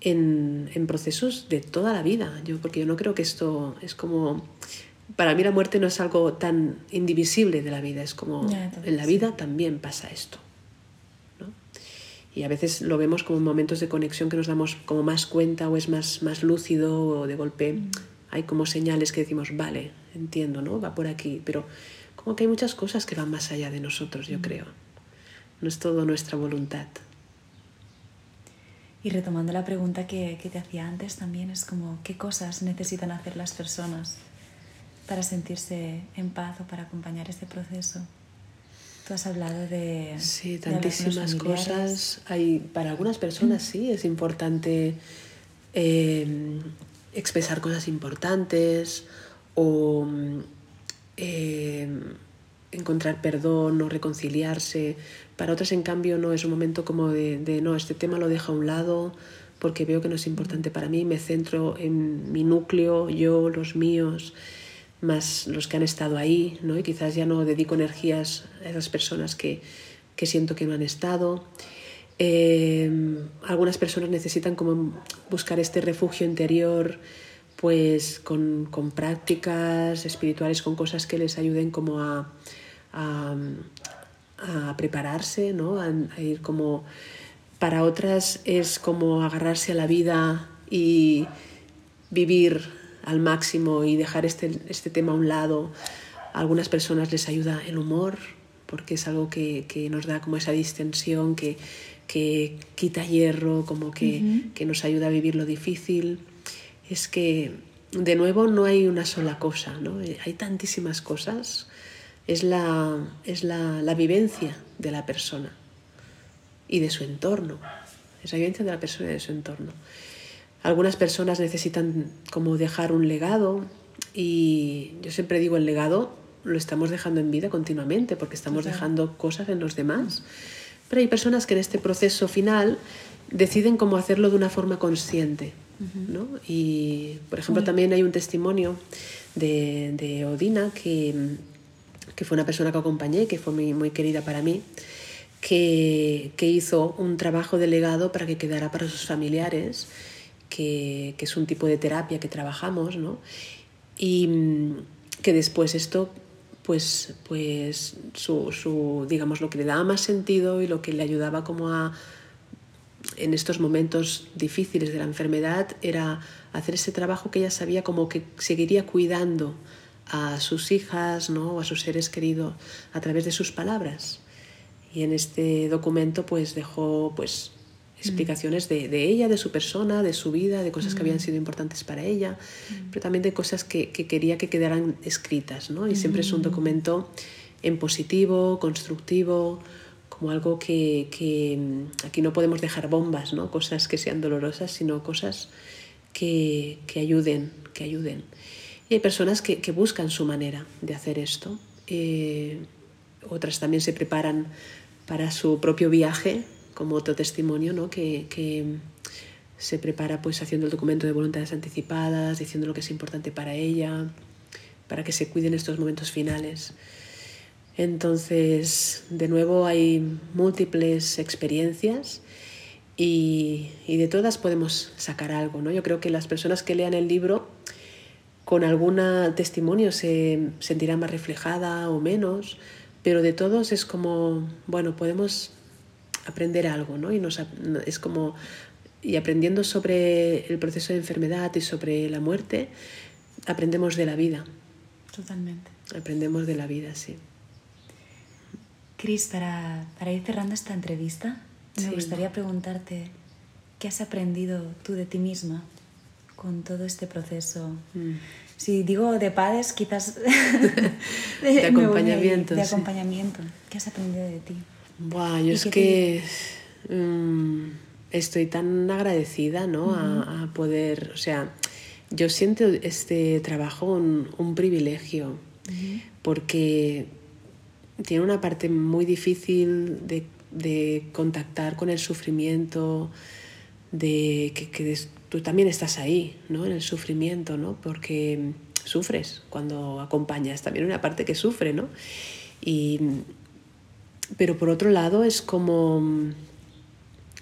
Speaker 2: en, en, procesos de toda la vida. Yo, porque yo no creo que esto es como... Para mí la muerte no es algo tan indivisible de la vida, es como en la vida también pasa esto. ¿no? Y a veces lo vemos como momentos de conexión que nos damos como más cuenta o es más, más lúcido o de golpe mm. hay como señales que decimos, vale, entiendo, ¿no? Va por aquí, pero como que hay muchas cosas que van más allá de nosotros, yo mm. creo. No es todo nuestra voluntad.
Speaker 1: Y retomando la pregunta que, que, te hacía antes también, es como, ¿qué cosas necesitan hacer las personas para sentirse en paz o para acompañar este proceso? Tú has hablado de...
Speaker 2: Sí, tantísimas cosas. Hay, para algunas personas sí, es importante eh, expresar cosas importantes o eh, encontrar perdón o reconciliarse para otras, en cambio, no es un momento como de, no, este tema lo dejo a un lado porque veo que no es importante para mí, me centro en mi núcleo, yo, los míos, más los que han estado ahí, ¿no? y quizás ya no dedico energías a esas personas que, que siento que no han estado. Em, algunas personas necesitan como buscar este refugio interior pues con, con prácticas espirituales, con cosas que les ayuden como a, a, a prepararse, ¿no? a, ir como... Para otras es como agarrarse a la vida y vivir al máximo y dejar este, este tema a un lado. A algunas personas les ayuda el humor, porque es algo que, que nos da como esa distensión, que, que quita hierro, como que, que, nos ayuda a vivir lo difícil. Es que, de nuevo, no hay una sola cosa, ¿no? hay tantísimas cosas es la, es la, la vivencia de la persona y de su entorno. Es la vivencia de la persona y de su entorno. Algunas personas necesitan como dejar un legado y yo siempre digo el legado lo estamos dejando en vida continuamente porque estamos dejando cosas en los demás. Pero hay personas que en este proceso final deciden cómo hacerlo de una forma consciente. ¿no? Y, por ejemplo, también hay un testimonio de, de Odina que que fue una persona que acompañé, que fue muy, muy querida para mí, que, que, hizo un trabajo delegado para que quedara para sus familiares, que, que es un tipo de terapia que trabajamos, ¿no? Y mm, que después esto pues, pues su, su, digamos, lo que le daba más sentido y lo que le ayudaba como a en estos momentos difíciles de la enfermedad era hacer ese trabajo que ella sabía como que seguiría cuidando a sus hijas ¿no? o a sus seres queridos a través de sus palabras. Y en este documento pues dejó pues explicaciones de, de, ella, de su persona, de su vida, de cosas que habían sido importantes para ella, pero también de cosas que, que, quería que quedaran escritas. ¿no? Y siempre es un documento en positivo, constructivo, como algo que, que, aquí no podemos dejar bombas, ¿no? cosas que sean dolorosas, sino cosas que, que ayuden, que ayuden. Y hay personas que, buscan su manera de hacer esto. Eh, otras también se preparan para su propio viaje, como otro testimonio, ¿no? que, que se prepara pues haciendo el documento de voluntades anticipadas, diciendo lo que es importante para ella, para que se cuiden estos momentos finales. Entonces, de nuevo hay múltiples experiencias y, y, de todas podemos sacar algo. ¿no? Yo creo que las personas que lean el libro con algún testimonio se sentirán más reflejada o menos, pero de todos es como, bueno, podemos aprender algo, ¿no? Y nos, es como, y aprendiendo sobre el proceso de enfermedad y sobre la muerte, aprendemos de la vida.
Speaker 1: Totalmente.
Speaker 2: Aprendemos de la vida, sí.
Speaker 1: Cris, para, para, ir cerrando esta entrevista, me gustaría preguntarte qué has aprendido tú de ti misma con todo este proceso. Mm. Si digo de padres, quizás *laughs*
Speaker 2: de, de acompañamiento.
Speaker 1: De acompañamiento. Sí. ¿Qué has aprendido de ti?
Speaker 2: Buah, yo es que te... um, estoy tan agradecida ¿no? Uh -huh. a, a, poder, o sea, yo siento este trabajo un, un privilegio uh -huh. porque tiene una parte muy difícil de, de contactar con el sufrimiento, de que, que, tú también estás ahí, ¿no? En el sufrimiento, ¿no? Porque sufres cuando acompañas, también una parte que sufre, ¿no? Y, pero por otro lado es como,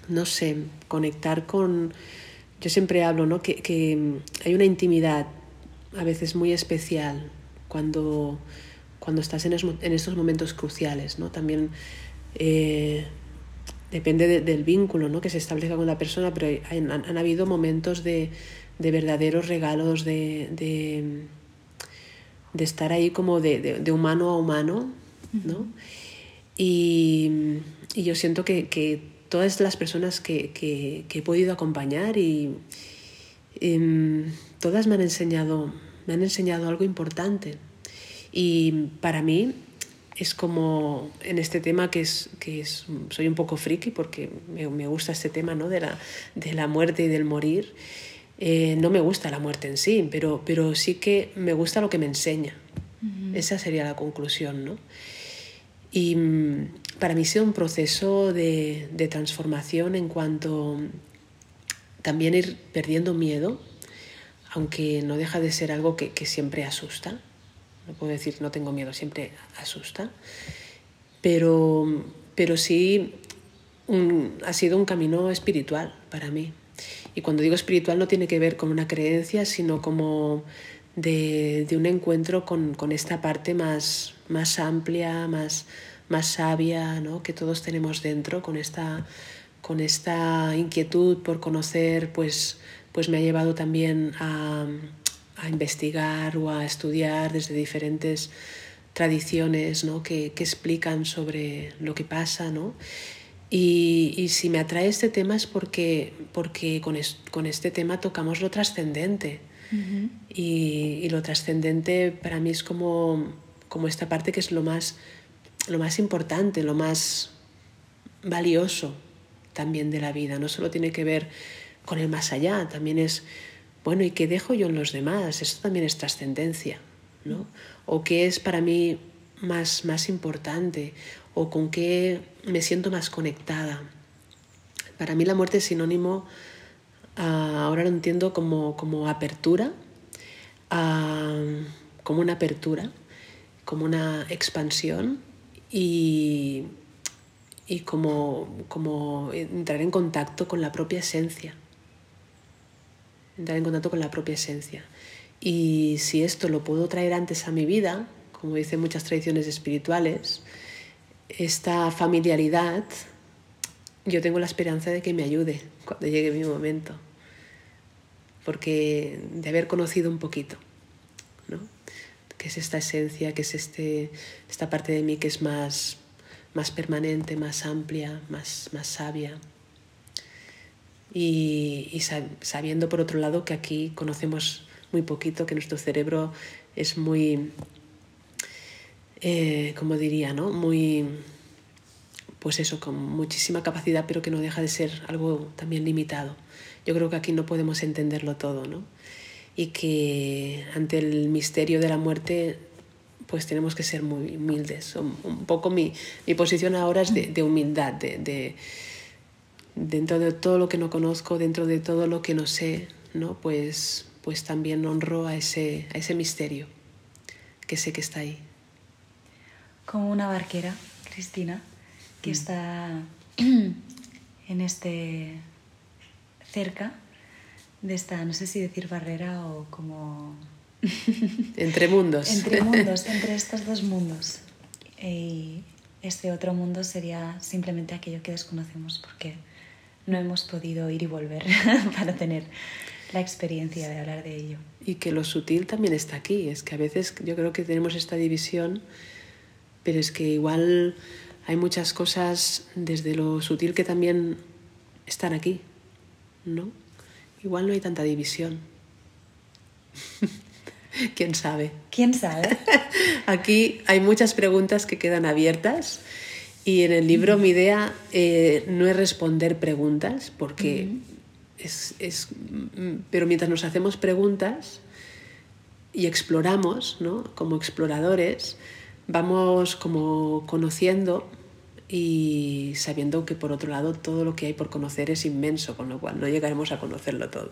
Speaker 2: no sé, conectar con... Yo siempre hablo, ¿no? Que, hay una intimidad a veces muy especial cuando cuando estás en, es, en estos momentos cruciales, ¿no? También eh, depende de, del vínculo ¿no? que se establezca con la persona, pero hay, han, han, habido momentos de, de verdaderos regalos, de, de, de, estar ahí como de, de humano a humano, ¿no? Y, y, yo siento que, que todas las personas que, que, que, he podido acompañar y, y todas me han enseñado, me han enseñado algo importante. Y para mí es como en este tema que es, que es soy un poco friki porque me, me gusta este tema ¿no? de, la, de la muerte y del morir. Eh, no me gusta la muerte en sí, pero, pero sí que me gusta lo que me enseña. Uh -huh. Esa sería la conclusión. ¿no? Y para mí ha sido un proceso de, de transformación en cuanto también ir perdiendo miedo, aunque no deja de ser algo que, que siempre asusta no puedo decir no tengo miedo, siempre asusta, pero, pero sí un, ha sido un camino espiritual para mí. Y cuando digo espiritual no tiene que ver con una creencia, sino como de, de un encuentro con, con, esta parte más, más amplia, más, más sabia, ¿no? que todos tenemos dentro, con esta, con esta inquietud por conocer, pues, pues me ha llevado también a, a investigar o a estudiar desde diferentes tradiciones ¿no? que, que, explican sobre lo que pasa. ¿no? Y, y, si me atrae este tema es porque, porque con, es, con este tema tocamos lo trascendente. Uh -huh. y, y, lo trascendente para mí es como, como esta parte que es lo más, lo más importante, lo más valioso también de la vida. No solo tiene que ver con el más allá, también es bueno, ¿y qué dejo yo en los demás? Esto también es trascendencia, ¿no? O qué es para mí más, más importante, o con qué me siento más conectada. Para mí la muerte es sinónimo, uh, ahora lo entiendo como, como apertura, uh, como una apertura, como una expansión y, y como, como entrar en contacto con la propia esencia entrar en contacto con la propia esencia. Y si esto lo puedo traer antes a mi vida, como dicen muchas tradiciones espirituales, esta familiaridad yo tengo la esperanza de que me ayude cuando llegue mi momento, porque de haber conocido un poquito, ¿no? que es esta esencia, que es este, esta parte de mí que es más, más permanente, más amplia, más, más sabia. Y, y sabiendo por otro lado que aquí conocemos muy poquito, que nuestro cerebro es muy, eh, como diría, ¿no? Muy, pues eso, con muchísima capacidad, pero que no deja de ser algo también limitado. Yo creo que aquí no podemos entenderlo todo, ¿no? Y que ante el misterio de la muerte, pues tenemos que ser muy humildes. Un poco mi, mi posición ahora es de, de humildad, de, de, dentro de todo lo que no conozco, dentro de todo lo que no sé, ¿no? Pues pues también honro a ese, a ese misterio que sé que está ahí.
Speaker 1: Como una barquera, Cristina, que mm. está *clears throat* en este cerca de esta, no sé si decir barrera o como... *laughs*
Speaker 2: entre mundos.
Speaker 1: entre mundos, *laughs* entre estos dos mundos. Y este otro mundo sería simplemente aquello que desconocemos porque no hemos podido ir y volver *laughs* para tener la experiencia de hablar de ello.
Speaker 2: Y que lo sutil también está aquí, es que a veces yo creo que tenemos esta división, pero es que igual hay muchas cosas desde lo sutil que también están aquí, ¿no? Igual no hay tanta división. *laughs* ¿Quién sabe?
Speaker 1: ¿Quién sabe? *laughs*
Speaker 2: Aquí hay muchas preguntas que quedan abiertas y en el libro mi idea eh, no es responder preguntas porque es, pero mientras nos hacemos preguntas y exploramos, ¿no? como exploradores, vamos como conociendo y sabiendo que por otro lado todo lo que hay por conocer es inmenso, con lo cual no llegaremos a conocerlo todo.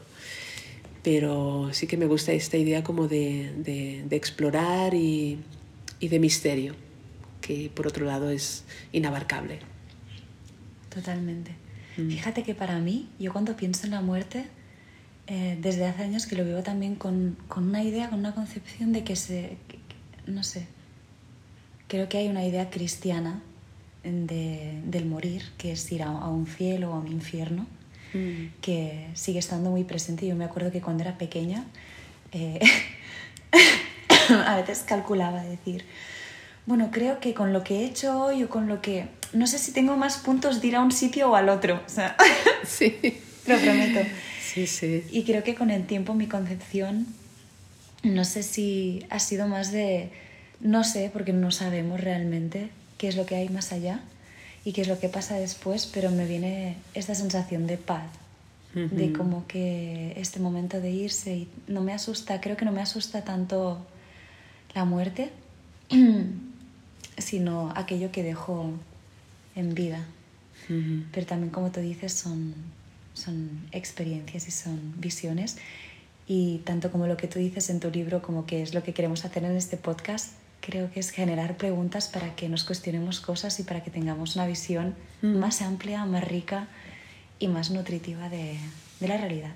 Speaker 2: Pero sí que me gusta esta idea como de, de explorar y, y de misterio, que por otro lado es inabarcable.
Speaker 1: Totalmente. Mm. Fíjate que para mí, yo cuando pienso en la muerte, eh, desde hace años que lo vivo también con, con, una idea, con una concepción de que se, no sé, creo que hay una idea cristiana de, del morir, que es ir a, un cielo o a un infierno, mm. que sigue estando muy presente. Yo me acuerdo que cuando era pequeña, eh, *coughs* a veces calculaba decir, bueno, creo que con lo que he hecho hoy o con lo que no sé si tengo más puntos de ir a un sitio o al otro. O sea, *laughs*
Speaker 2: sí. *laughs*
Speaker 1: lo prometo.
Speaker 2: Sí, sí.
Speaker 1: Y creo que con el tiempo mi concepción, no sé si ha sido más de, no sé, porque no sabemos realmente qué es lo que hay más allá y qué es lo que pasa después, pero me viene esta sensación de paz, de como que este momento de irse y no me asusta, creo que no me asusta tanto la muerte, *clears throat* sino aquello que dejo en vida. Pero también, como tú dices, son, son experiencias y son visiones. Y tanto como lo que tú dices en tu libro, como que es lo que queremos hacer en este podcast, creo que es generar preguntas para que nos cuestionemos cosas y para que tengamos una visión más amplia, más rica y más nutritiva de, de, la realidad.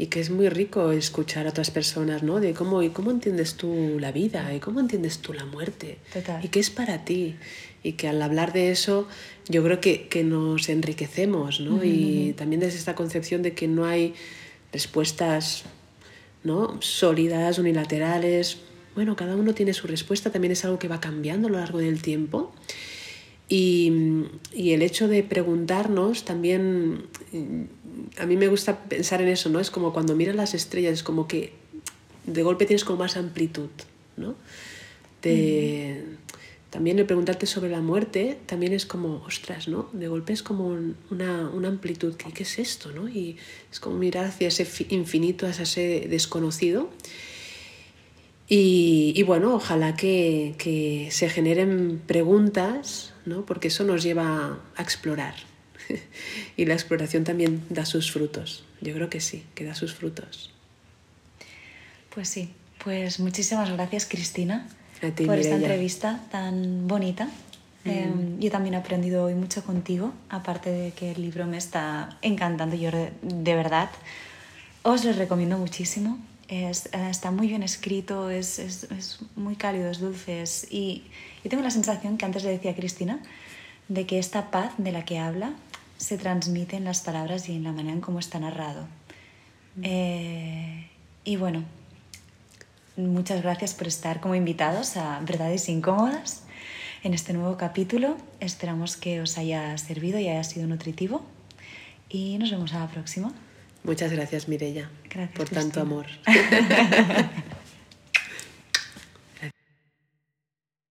Speaker 2: Y que es muy rico escuchar a otras personas, ¿no? De cómo, y cómo entiendes tú la vida, y cómo entiendes tú la muerte,
Speaker 1: Total.
Speaker 2: y qué es para ti y que al hablar de eso yo creo que, que nos enriquecemos, ¿no? Y también desde esta concepción de que no hay respuestas ¿no? sólidas, unilaterales. Bueno, cada uno tiene su respuesta, también es algo que va cambiando a lo largo del tiempo. Y, y el hecho de preguntarnos también, a mí me gusta pensar en eso, ¿no? Es como cuando miras las estrellas, es como que de golpe tienes como más amplitud, ¿no? De, también el preguntarte sobre la muerte también es como, ostras, ¿no? De golpe es como una, una amplitud, ¿qué, ¿qué, es esto? ¿no? Y es como mirar hacia ese infinito, hacia ese desconocido. Y, y bueno, ojalá que, que, se generen preguntas, ¿no? Porque eso nos lleva a explorar. *laughs* y la exploración también da sus frutos. Yo creo que sí, que da sus frutos.
Speaker 1: Pues sí, pues muchísimas gracias Cristina por esta entrevista tan bonita. Mm. Em, yo también he aprendido hoy mucho contigo, aparte de que el libro me está encantando, yo de verdad os lo recomiendo muchísimo. Es, eh, está muy bien escrito, es, es, es muy cálido, es dulce. y, tengo la sensación que antes le decía Cristina, de que esta paz de la que habla se transmite en las palabras y en la manera en cómo está narrado. Eh, y bueno, muchas gracias por estar como invitados a Verdades Incómodas en este nuevo capítulo. Esperamos que os haya servido y haya sido nutritivo. Y nos vemos a la próxima.
Speaker 2: Muchas gracias, Mirella, por tanto amor. *laughs*